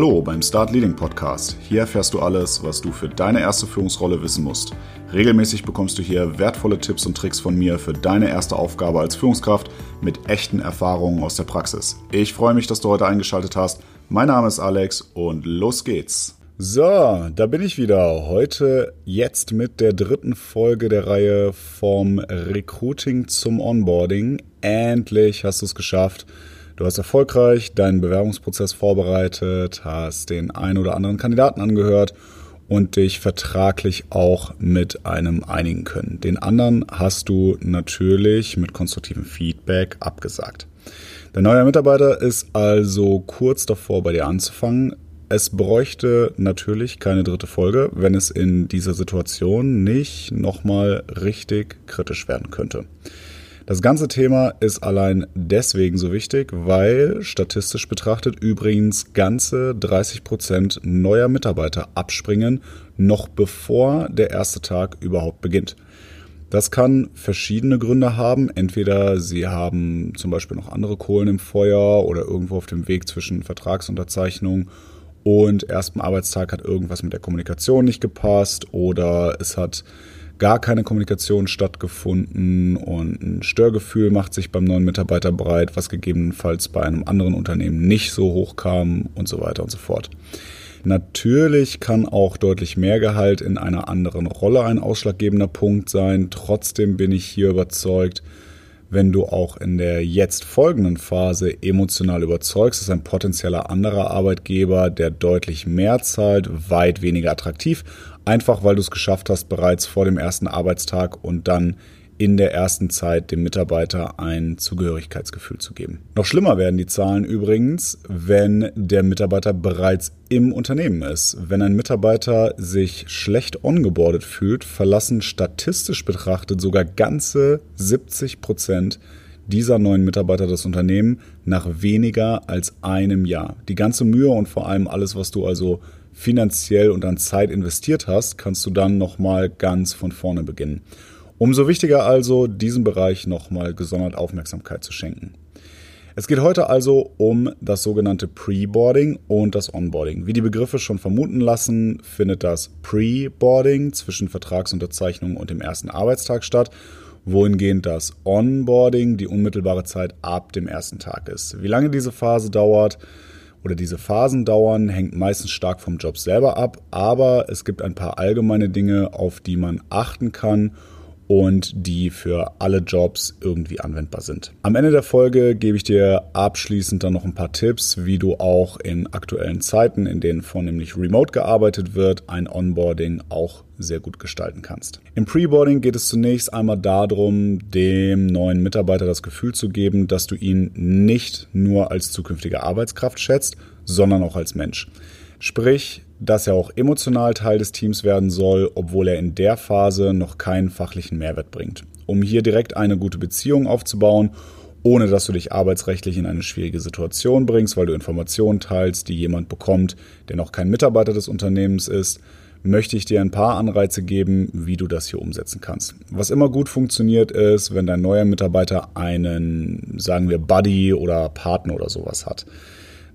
Hallo beim Start Leading Podcast. Hier erfährst du alles, was du für deine erste Führungsrolle wissen musst. Regelmäßig bekommst du hier wertvolle Tipps und Tricks von mir für deine erste Aufgabe als Führungskraft mit echten Erfahrungen aus der Praxis. Ich freue mich, dass du heute eingeschaltet hast. Mein Name ist Alex und los geht's. So, da bin ich wieder. Heute jetzt mit der dritten Folge der Reihe vom Recruiting zum Onboarding. Endlich hast du es geschafft Du hast erfolgreich deinen Bewerbungsprozess vorbereitet, hast den einen oder anderen Kandidaten angehört und dich vertraglich auch mit einem einigen können. Den anderen hast du natürlich mit konstruktivem Feedback abgesagt. Der neue Mitarbeiter ist also kurz davor, bei dir anzufangen. Es bräuchte natürlich keine dritte Folge, wenn es in dieser Situation nicht nochmal richtig kritisch werden könnte. Das ganze Thema ist allein deswegen so wichtig, weil statistisch betrachtet übrigens ganze 30 Prozent neuer Mitarbeiter abspringen, noch bevor der erste Tag überhaupt beginnt. Das kann verschiedene Gründe haben. Entweder sie haben zum Beispiel noch andere Kohlen im Feuer oder irgendwo auf dem Weg zwischen Vertragsunterzeichnung und erstem Arbeitstag hat irgendwas mit der Kommunikation nicht gepasst oder es hat gar keine Kommunikation stattgefunden und ein Störgefühl macht sich beim neuen Mitarbeiter breit, was gegebenenfalls bei einem anderen Unternehmen nicht so hoch kam und so weiter und so fort. Natürlich kann auch deutlich mehr Gehalt in einer anderen Rolle ein ausschlaggebender Punkt sein. Trotzdem bin ich hier überzeugt, wenn du auch in der jetzt folgenden Phase emotional überzeugst, ist ein potenzieller anderer Arbeitgeber, der deutlich mehr zahlt, weit weniger attraktiv, einfach weil du es geschafft hast, bereits vor dem ersten Arbeitstag und dann in der ersten Zeit dem Mitarbeiter ein Zugehörigkeitsgefühl zu geben. Noch schlimmer werden die Zahlen übrigens, wenn der Mitarbeiter bereits im Unternehmen ist. Wenn ein Mitarbeiter sich schlecht ongeboardet fühlt, verlassen statistisch betrachtet sogar ganze 70 Prozent dieser neuen Mitarbeiter das Unternehmen nach weniger als einem Jahr. Die ganze Mühe und vor allem alles, was du also finanziell und an Zeit investiert hast, kannst du dann nochmal ganz von vorne beginnen. Umso wichtiger also, diesem Bereich nochmal gesondert Aufmerksamkeit zu schenken. Es geht heute also um das sogenannte Pre-Boarding und das Onboarding. Wie die Begriffe schon vermuten lassen, findet das Pre-Boarding zwischen Vertragsunterzeichnung und dem ersten Arbeitstag statt, wohingehend das Onboarding die unmittelbare Zeit ab dem ersten Tag ist. Wie lange diese Phase dauert oder diese Phasen dauern, hängt meistens stark vom Job selber ab, aber es gibt ein paar allgemeine Dinge, auf die man achten kann und die für alle Jobs irgendwie anwendbar sind. Am Ende der Folge gebe ich dir abschließend dann noch ein paar Tipps, wie du auch in aktuellen Zeiten, in denen vornehmlich remote gearbeitet wird, ein Onboarding auch sehr gut gestalten kannst. Im Preboarding geht es zunächst einmal darum, dem neuen Mitarbeiter das Gefühl zu geben, dass du ihn nicht nur als zukünftige Arbeitskraft schätzt, sondern auch als Mensch. Sprich, dass er auch emotional Teil des Teams werden soll, obwohl er in der Phase noch keinen fachlichen Mehrwert bringt. Um hier direkt eine gute Beziehung aufzubauen, ohne dass du dich arbeitsrechtlich in eine schwierige Situation bringst, weil du Informationen teilst, die jemand bekommt, der noch kein Mitarbeiter des Unternehmens ist, möchte ich dir ein paar Anreize geben, wie du das hier umsetzen kannst. Was immer gut funktioniert ist, wenn dein neuer Mitarbeiter einen, sagen wir, Buddy oder Partner oder sowas hat.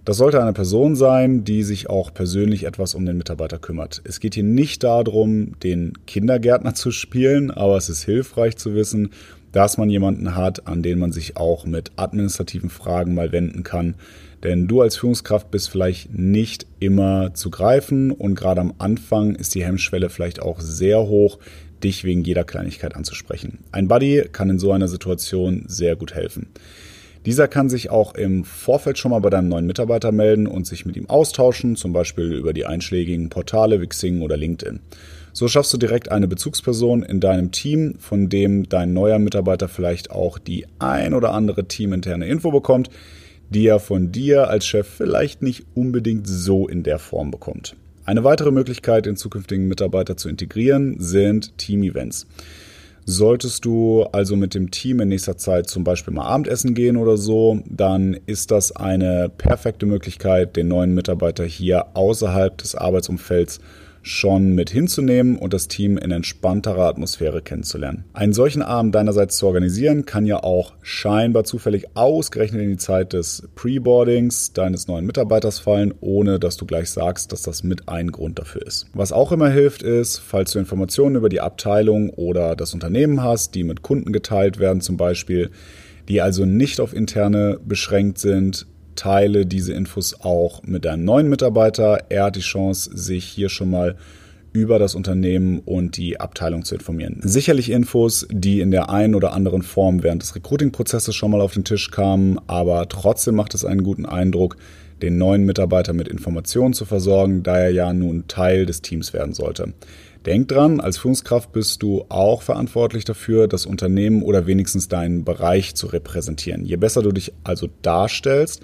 Das sollte eine Person sein, die sich auch persönlich etwas um den Mitarbeiter kümmert. Es geht hier nicht darum, den Kindergärtner zu spielen, aber es ist hilfreich zu wissen, dass man jemanden hat, an den man sich auch mit administrativen Fragen mal wenden kann. Denn du als Führungskraft bist vielleicht nicht immer zu greifen und gerade am Anfang ist die Hemmschwelle vielleicht auch sehr hoch, dich wegen jeder Kleinigkeit anzusprechen. Ein Buddy kann in so einer Situation sehr gut helfen. Dieser kann sich auch im Vorfeld schon mal bei deinem neuen Mitarbeiter melden und sich mit ihm austauschen, zum Beispiel über die einschlägigen Portale wie Xing oder LinkedIn. So schaffst du direkt eine Bezugsperson in deinem Team, von dem dein neuer Mitarbeiter vielleicht auch die ein oder andere teaminterne Info bekommt, die er von dir als Chef vielleicht nicht unbedingt so in der Form bekommt. Eine weitere Möglichkeit, den zukünftigen Mitarbeiter zu integrieren, sind Team-Events. Solltest du also mit dem Team in nächster Zeit zum Beispiel mal Abendessen gehen oder so, dann ist das eine perfekte Möglichkeit, den neuen Mitarbeiter hier außerhalb des Arbeitsumfelds schon mit hinzunehmen und das Team in entspannterer Atmosphäre kennenzulernen. Einen solchen Abend deinerseits zu organisieren, kann ja auch scheinbar zufällig ausgerechnet in die Zeit des Preboardings deines neuen Mitarbeiters fallen, ohne dass du gleich sagst, dass das mit ein Grund dafür ist. Was auch immer hilft, ist, falls du Informationen über die Abteilung oder das Unternehmen hast, die mit Kunden geteilt werden zum Beispiel, die also nicht auf interne beschränkt sind, teile diese Infos auch mit deinem neuen Mitarbeiter. Er hat die Chance, sich hier schon mal über das Unternehmen und die Abteilung zu informieren. Sicherlich Infos, die in der einen oder anderen Form während des Recruiting-Prozesses schon mal auf den Tisch kamen, aber trotzdem macht es einen guten Eindruck, den neuen Mitarbeiter mit Informationen zu versorgen, da er ja nun Teil des Teams werden sollte. Denk dran, als Führungskraft bist du auch verantwortlich dafür, das Unternehmen oder wenigstens deinen Bereich zu repräsentieren. Je besser du dich also darstellst,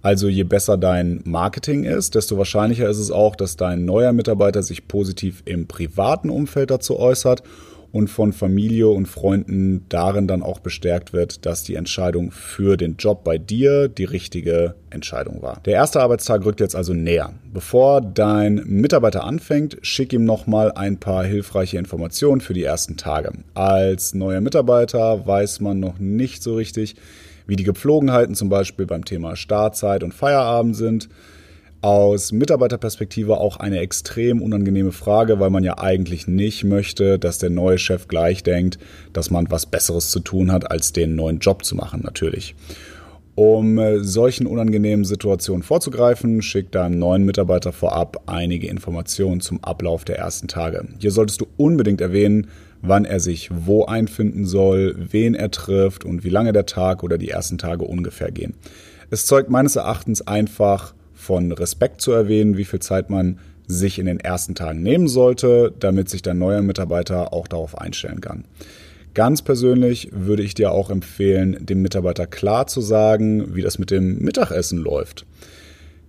also je besser dein Marketing ist, desto wahrscheinlicher ist es auch, dass dein neuer Mitarbeiter sich positiv im privaten Umfeld dazu äußert und von Familie und Freunden darin dann auch bestärkt wird, dass die Entscheidung für den Job bei dir die richtige Entscheidung war. Der erste Arbeitstag rückt jetzt also näher. Bevor dein Mitarbeiter anfängt, schick ihm nochmal ein paar hilfreiche Informationen für die ersten Tage. Als neuer Mitarbeiter weiß man noch nicht so richtig, wie die Gepflogenheiten zum Beispiel beim Thema Startzeit und Feierabend sind. Aus Mitarbeiterperspektive auch eine extrem unangenehme Frage, weil man ja eigentlich nicht möchte, dass der neue Chef gleich denkt, dass man was Besseres zu tun hat, als den neuen Job zu machen, natürlich. Um äh, solchen unangenehmen Situationen vorzugreifen, schickt deinem neuen Mitarbeiter vorab einige Informationen zum Ablauf der ersten Tage. Hier solltest du unbedingt erwähnen, wann er sich wo einfinden soll, wen er trifft und wie lange der Tag oder die ersten Tage ungefähr gehen. Es zeugt meines Erachtens einfach von Respekt zu erwähnen, wie viel Zeit man sich in den ersten Tagen nehmen sollte, damit sich dein neuer Mitarbeiter auch darauf einstellen kann. Ganz persönlich würde ich dir auch empfehlen, dem Mitarbeiter klar zu sagen, wie das mit dem Mittagessen läuft.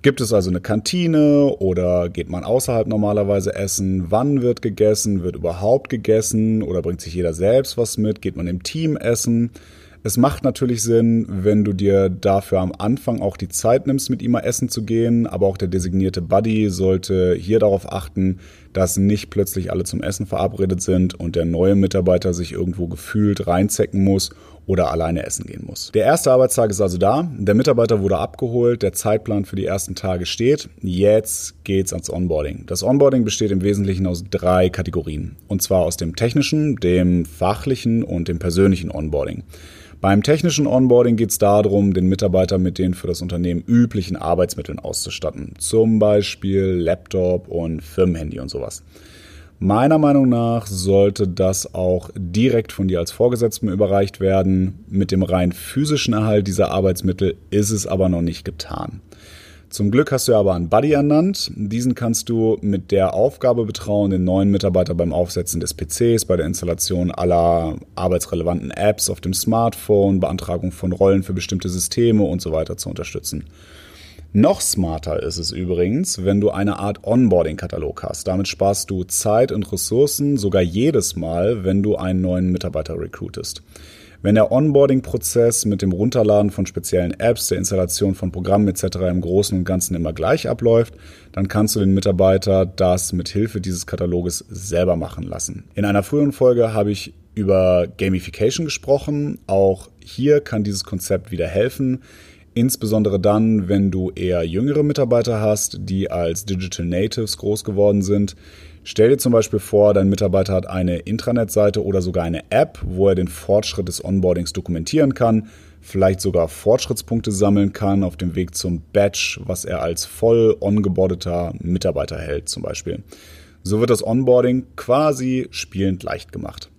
Gibt es also eine Kantine oder geht man außerhalb normalerweise essen? Wann wird gegessen? Wird überhaupt gegessen? Oder bringt sich jeder selbst was mit? Geht man im Team essen? Es macht natürlich Sinn, wenn du dir dafür am Anfang auch die Zeit nimmst, mit ihm mal essen zu gehen, aber auch der designierte Buddy sollte hier darauf achten, dass nicht plötzlich alle zum Essen verabredet sind und der neue Mitarbeiter sich irgendwo gefühlt reinzecken muss oder alleine essen gehen muss. Der erste Arbeitstag ist also da, der Mitarbeiter wurde abgeholt, der Zeitplan für die ersten Tage steht. Jetzt geht's ans Onboarding. Das Onboarding besteht im Wesentlichen aus drei Kategorien, und zwar aus dem technischen, dem fachlichen und dem persönlichen Onboarding. Beim technischen Onboarding geht es darum, den Mitarbeiter mit den für das Unternehmen üblichen Arbeitsmitteln auszustatten. Zum Beispiel Laptop und Firmenhandy und sowas. Meiner Meinung nach sollte das auch direkt von dir als Vorgesetzten überreicht werden. Mit dem rein physischen Erhalt dieser Arbeitsmittel ist es aber noch nicht getan. Zum Glück hast du aber einen Buddy ernannt. Diesen kannst du mit der Aufgabe betrauen, den neuen Mitarbeiter beim Aufsetzen des PCs, bei der Installation aller arbeitsrelevanten Apps auf dem Smartphone, Beantragung von Rollen für bestimmte Systeme und so weiter zu unterstützen. Noch smarter ist es übrigens, wenn du eine Art Onboarding-Katalog hast. Damit sparst du Zeit und Ressourcen sogar jedes Mal, wenn du einen neuen Mitarbeiter recruitest. Wenn der Onboarding-Prozess mit dem Runterladen von speziellen Apps, der Installation von Programmen etc. im Großen und Ganzen immer gleich abläuft, dann kannst du den Mitarbeiter das mit Hilfe dieses Kataloges selber machen lassen. In einer früheren Folge habe ich über Gamification gesprochen. Auch hier kann dieses Konzept wieder helfen. Insbesondere dann, wenn du eher jüngere Mitarbeiter hast, die als Digital Natives groß geworden sind. Stell dir zum Beispiel vor, dein Mitarbeiter hat eine Intranet-Seite oder sogar eine App, wo er den Fortschritt des Onboardings dokumentieren kann, vielleicht sogar Fortschrittspunkte sammeln kann auf dem Weg zum Badge, was er als voll ongeboardeter Mitarbeiter hält zum Beispiel. So wird das Onboarding quasi spielend leicht gemacht.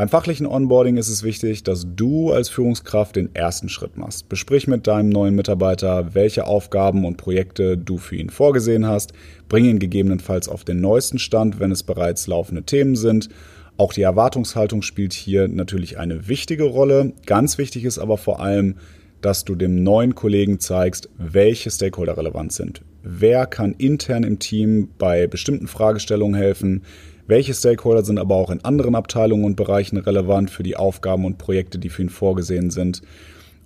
Beim fachlichen Onboarding ist es wichtig, dass du als Führungskraft den ersten Schritt machst. Besprich mit deinem neuen Mitarbeiter, welche Aufgaben und Projekte du für ihn vorgesehen hast. Bring ihn gegebenenfalls auf den neuesten Stand, wenn es bereits laufende Themen sind. Auch die Erwartungshaltung spielt hier natürlich eine wichtige Rolle. Ganz wichtig ist aber vor allem, dass du dem neuen Kollegen zeigst, welche Stakeholder relevant sind. Wer kann intern im Team bei bestimmten Fragestellungen helfen? Welche Stakeholder sind aber auch in anderen Abteilungen und Bereichen relevant für die Aufgaben und Projekte, die für ihn vorgesehen sind?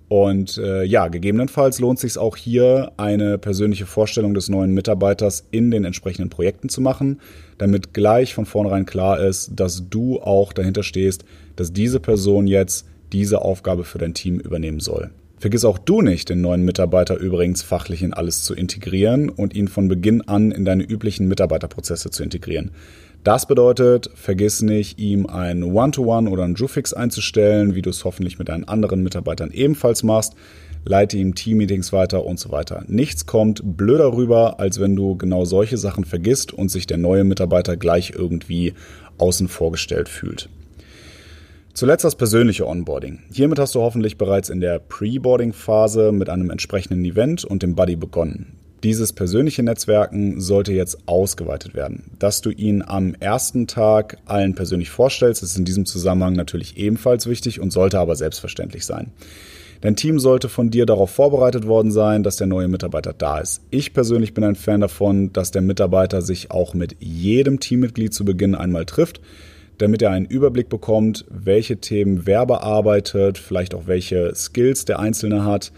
Und äh, ja, gegebenenfalls lohnt sich auch hier, eine persönliche Vorstellung des neuen Mitarbeiters in den entsprechenden Projekten zu machen, damit gleich von vornherein klar ist, dass du auch dahinter stehst, dass diese Person jetzt diese Aufgabe für dein Team übernehmen soll. Vergiss auch du nicht, den neuen Mitarbeiter übrigens fachlich in alles zu integrieren und ihn von Beginn an in deine üblichen Mitarbeiterprozesse zu integrieren. Das bedeutet, vergiss nicht, ihm ein One-to-One -One oder ein Jufix einzustellen, wie du es hoffentlich mit deinen anderen Mitarbeitern ebenfalls machst. Leite ihm Team-Meetings weiter und so weiter. Nichts kommt blöder rüber, als wenn du genau solche Sachen vergisst und sich der neue Mitarbeiter gleich irgendwie außen vorgestellt fühlt. Zuletzt das persönliche Onboarding. Hiermit hast du hoffentlich bereits in der Pre-Boarding-Phase mit einem entsprechenden Event und dem Buddy begonnen. Dieses persönliche Netzwerken sollte jetzt ausgeweitet werden. Dass du ihn am ersten Tag allen persönlich vorstellst, ist in diesem Zusammenhang natürlich ebenfalls wichtig und sollte aber selbstverständlich sein. Dein Team sollte von dir darauf vorbereitet worden sein, dass der neue Mitarbeiter da ist. Ich persönlich bin ein Fan davon, dass der Mitarbeiter sich auch mit jedem Teammitglied zu Beginn einmal trifft, damit er einen Überblick bekommt, welche Themen wer bearbeitet, vielleicht auch welche Skills der Einzelne hat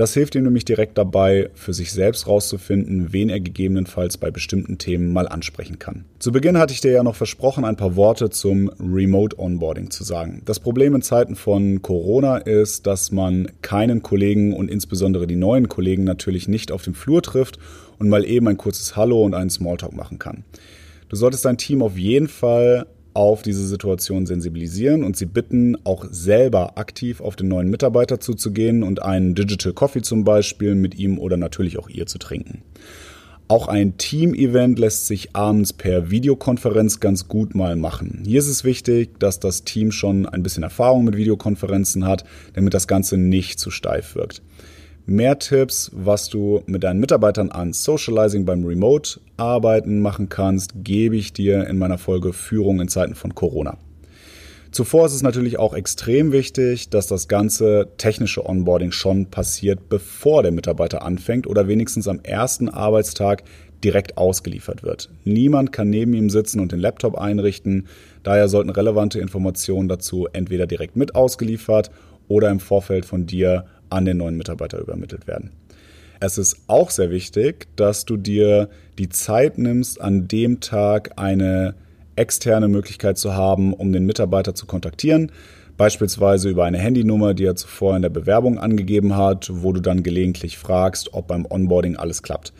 das hilft ihm nämlich direkt dabei, für sich selbst rauszufinden, wen er gegebenenfalls bei bestimmten Themen mal ansprechen kann. Zu Beginn hatte ich dir ja noch versprochen, ein paar Worte zum Remote Onboarding zu sagen. Das Problem in Zeiten von Corona ist, dass man keinen Kollegen und insbesondere die neuen Kollegen natürlich nicht auf dem Flur trifft und mal eben ein kurzes Hallo und einen Smalltalk machen kann. Du solltest dein Team auf jeden Fall auf diese Situation sensibilisieren und sie bitten, auch selber aktiv auf den neuen Mitarbeiter zuzugehen und einen Digital Coffee zum Beispiel mit ihm oder natürlich auch ihr zu trinken. Auch ein Team-Event lässt sich abends per Videokonferenz ganz gut mal machen. Hier ist es wichtig, dass das Team schon ein bisschen Erfahrung mit Videokonferenzen hat, damit das Ganze nicht zu steif wirkt. Mehr Tipps, was du mit deinen Mitarbeitern an Socializing beim Remote-Arbeiten machen kannst, gebe ich dir in meiner Folge Führung in Zeiten von Corona. Zuvor ist es natürlich auch extrem wichtig, dass das ganze technische Onboarding schon passiert, bevor der Mitarbeiter anfängt oder wenigstens am ersten Arbeitstag direkt ausgeliefert wird. Niemand kann neben ihm sitzen und den Laptop einrichten. Daher sollten relevante Informationen dazu entweder direkt mit ausgeliefert oder im Vorfeld von dir an den neuen Mitarbeiter übermittelt werden. Es ist auch sehr wichtig, dass du dir die Zeit nimmst, an dem Tag eine externe Möglichkeit zu haben, um den Mitarbeiter zu kontaktieren. Beispielsweise über eine Handynummer, die er zuvor in der Bewerbung angegeben hat, wo du dann gelegentlich fragst, ob beim Onboarding alles klappt.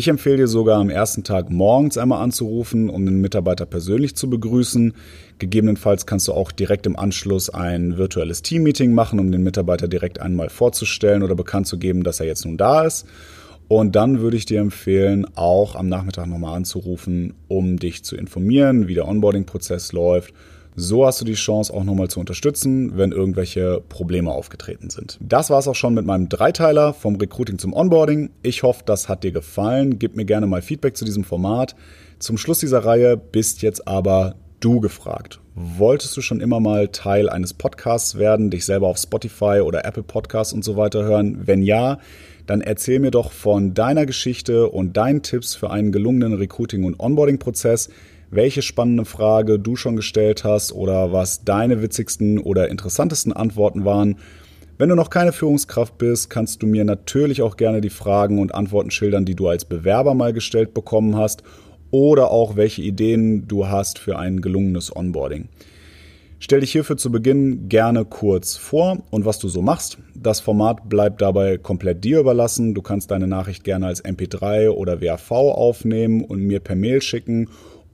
Ich empfehle dir sogar am ersten Tag morgens einmal anzurufen, um den Mitarbeiter persönlich zu begrüßen. Gegebenenfalls kannst du auch direkt im Anschluss ein virtuelles Teammeeting machen, um den Mitarbeiter direkt einmal vorzustellen oder bekannt zu geben, dass er jetzt nun da ist. Und dann würde ich dir empfehlen, auch am Nachmittag nochmal anzurufen, um dich zu informieren, wie der Onboarding-Prozess läuft so hast du die Chance auch nochmal zu unterstützen, wenn irgendwelche Probleme aufgetreten sind. Das war es auch schon mit meinem Dreiteiler vom Recruiting zum Onboarding. Ich hoffe, das hat dir gefallen. Gib mir gerne mal Feedback zu diesem Format. Zum Schluss dieser Reihe bist jetzt aber du gefragt. Wolltest du schon immer mal Teil eines Podcasts werden, dich selber auf Spotify oder Apple Podcasts und so weiter hören? Wenn ja, dann erzähl mir doch von deiner Geschichte und deinen Tipps für einen gelungenen Recruiting- und Onboarding-Prozess welche spannende Frage du schon gestellt hast oder was deine witzigsten oder interessantesten Antworten waren. Wenn du noch keine Führungskraft bist, kannst du mir natürlich auch gerne die Fragen und Antworten schildern, die du als Bewerber mal gestellt bekommen hast oder auch welche Ideen du hast für ein gelungenes Onboarding. Stell dich hierfür zu Beginn gerne kurz vor und was du so machst. Das Format bleibt dabei komplett dir überlassen. Du kannst deine Nachricht gerne als MP3 oder WAV aufnehmen und mir per Mail schicken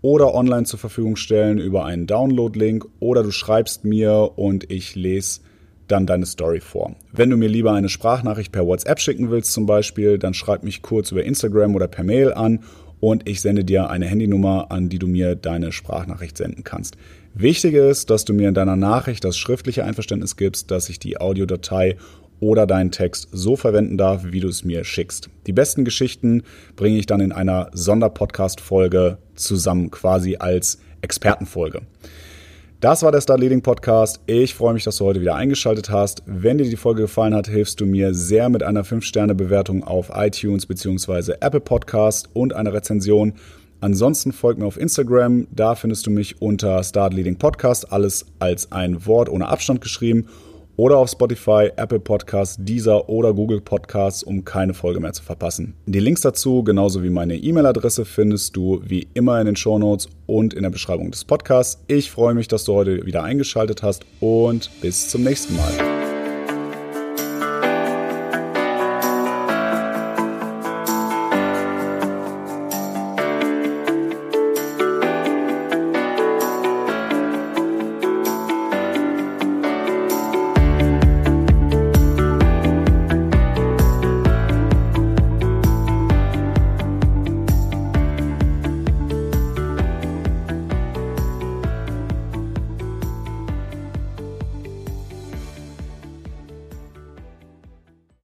oder online zur Verfügung stellen über einen Download-Link oder du schreibst mir und ich lese dann deine Story vor. Wenn du mir lieber eine Sprachnachricht per WhatsApp schicken willst zum Beispiel, dann schreib mich kurz über Instagram oder per Mail an und ich sende dir eine Handynummer, an die du mir deine Sprachnachricht senden kannst. Wichtig ist, dass du mir in deiner Nachricht das schriftliche Einverständnis gibst, dass ich die Audiodatei oder deinen Text so verwenden darf, wie du es mir schickst. Die besten Geschichten bringe ich dann in einer Sonderpodcast-Folge zusammen, quasi als Expertenfolge. Das war der Start Leading Podcast. Ich freue mich, dass du heute wieder eingeschaltet hast. Wenn dir die Folge gefallen hat, hilfst du mir sehr mit einer 5-Sterne-Bewertung auf iTunes bzw. Apple Podcast und einer Rezension. Ansonsten folg mir auf Instagram. Da findest du mich unter Start Leading Podcast. Alles als ein Wort ohne Abstand geschrieben. Oder auf Spotify, Apple Podcasts, Deezer oder Google Podcasts, um keine Folge mehr zu verpassen. Die Links dazu, genauso wie meine E-Mail-Adresse, findest du wie immer in den Show Notes und in der Beschreibung des Podcasts. Ich freue mich, dass du heute wieder eingeschaltet hast und bis zum nächsten Mal.